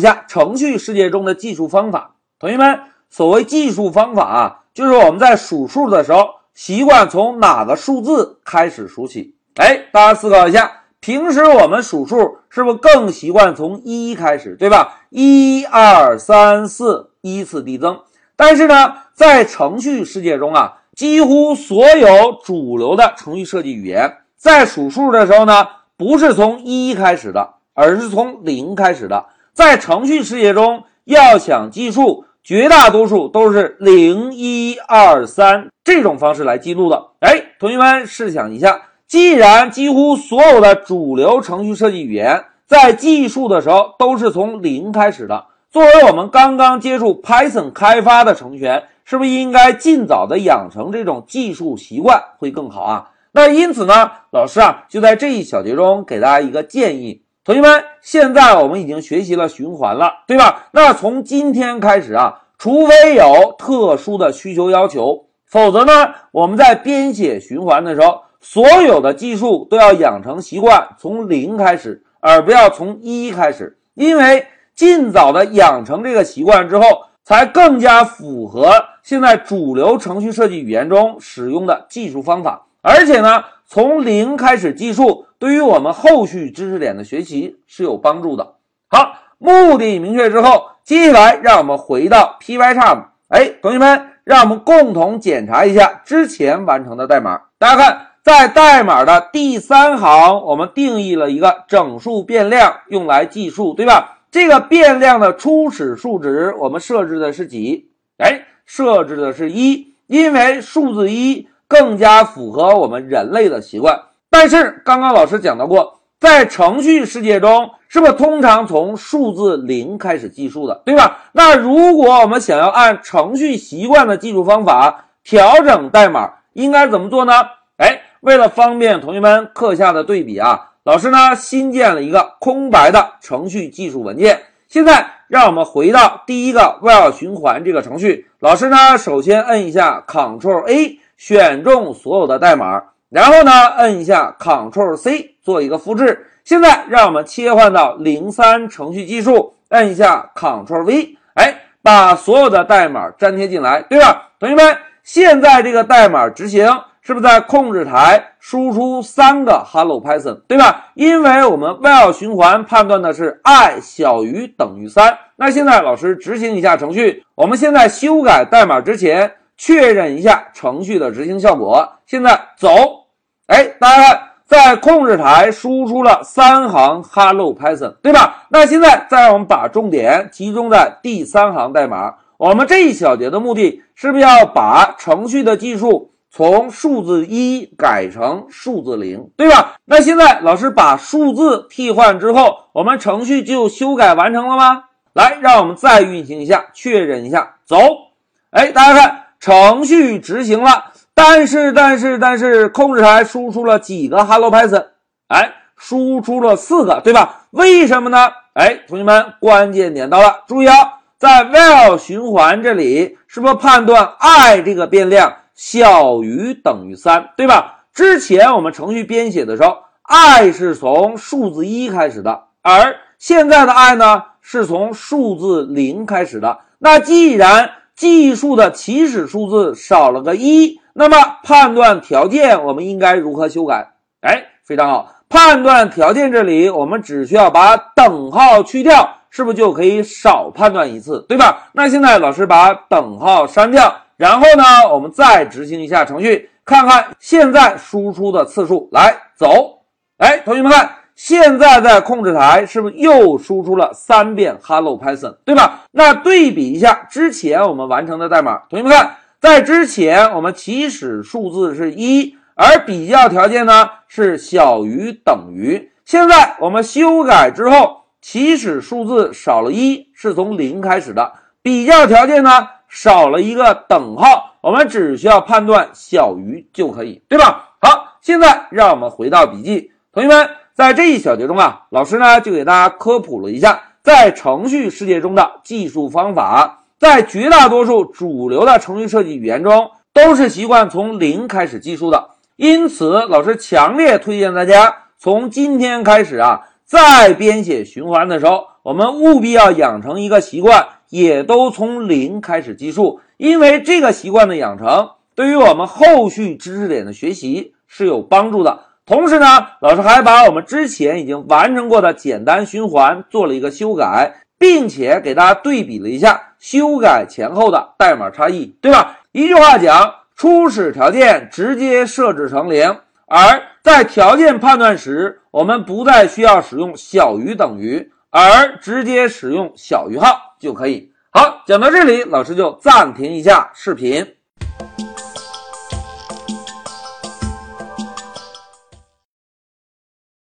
下程序世界中的计数方法。同学们，所谓计数方法啊，就是我们在数数的时候，习惯从哪个数字开始数起？哎，大家思考一下，平时我们数数是不是更习惯从一开始，对吧？一二三四，依次递增。但是呢，在程序世界中啊，几乎所有主流的程序设计语言在数数的时候呢，不是从一开始的，而是从零开始的。在程序世界中，要想计数，绝大多数都是零一二三这种方式来记录的。哎，同学们试想一下，既然几乎所有的主流程序设计语言在计数的时候都是从零开始的。作为我们刚刚接触 Python 开发的程序员，是不是应该尽早的养成这种计数习惯会更好啊？那因此呢，老师啊就在这一小节中给大家一个建议，同学们，现在我们已经学习了循环了，对吧？那从今天开始啊，除非有特殊的需求要求，否则呢，我们在编写循环的时候，所有的计数都要养成习惯，从零开始，而不要从一开始，因为。尽早的养成这个习惯之后，才更加符合现在主流程序设计语言中使用的计数方法。而且呢，从零开始计数，对于我们后续知识点的学习是有帮助的。好，目的明确之后，接下来让我们回到 Pycharm。哎，同学们，让我们共同检查一下之前完成的代码。大家看，在代码的第三行，我们定义了一个整数变量，用来计数，对吧？这个变量的初始数值我们设置的是几？哎，设置的是一，因为数字一更加符合我们人类的习惯。但是刚刚老师讲到过，在程序世界中，是不是通常从数字零开始计数的，对吧？那如果我们想要按程序习惯的计数方法调整代码，应该怎么做呢？哎，为了方便同学们课下的对比啊。老师呢，新建了一个空白的程序技术文件。现在让我们回到第一个 while 循环这个程序。老师呢，首先摁一下 Ctrl A，选中所有的代码，然后呢，摁一下 Ctrl C，做一个复制。现在让我们切换到零三程序技术，摁一下 Ctrl V，哎，把所有的代码粘贴进来，对吧？同学们，现在这个代码执行。是不是在控制台输出三个 Hello Python，对吧？因为我们 while 循环判断的是 i 小于等于三。那现在老师执行一下程序，我们现在修改代码之前确认一下程序的执行效果。现在走，哎，大家看，在控制台输出了三行 Hello Python，对吧？那现在再让我们把重点集中在第三行代码。我们这一小节的目的是不是要把程序的计数？从数字一改成数字零，对吧？那现在老师把数字替换之后，我们程序就修改完成了吗？来，让我们再运行一下，确认一下。走，哎，大家看，程序执行了，但是，但是，但是，控制台输出了几个 Hello Python？哎，输出了四个，对吧？为什么呢？哎，同学们，关键点到了，注意啊，在 while 循环这里，是不是判断 i 这个变量？小于等于三，对吧？之前我们程序编写的时候，i 是从数字一开始的，而现在的 i 呢，是从数字零开始的。那既然计数的起始数字少了个一，那么判断条件我们应该如何修改？哎，非常好，判断条件这里我们只需要把等号去掉，是不是就可以少判断一次，对吧？那现在老师把等号删掉。然后呢，我们再执行一下程序，看看现在输出的次数。来走，哎，同学们看，现在在控制台是不是又输出了三遍 Hello Python，对吧？那对比一下之前我们完成的代码，同学们看，在之前我们起始数字是一，而比较条件呢是小于等于。现在我们修改之后，起始数字少了一，是从零开始的，比较条件呢？少了一个等号，我们只需要判断小于就可以，对吧？好，现在让我们回到笔记，同学们，在这一小节中啊，老师呢就给大家科普了一下，在程序世界中的计数方法，在绝大多数主流的程序设计语言中，都是习惯从零开始计数的。因此，老师强烈推荐大家从今天开始啊，在编写循环的时候。我们务必要养成一个习惯，也都从零开始计数，因为这个习惯的养成，对于我们后续知识点的学习是有帮助的。同时呢，老师还把我们之前已经完成过的简单循环做了一个修改，并且给大家对比了一下修改前后的代码差异，对吧？一句话讲，初始条件直接设置成零，而在条件判断时，我们不再需要使用小于等于，而直接使用小于号就可以。好，讲到这里，老师就暂停一下视频。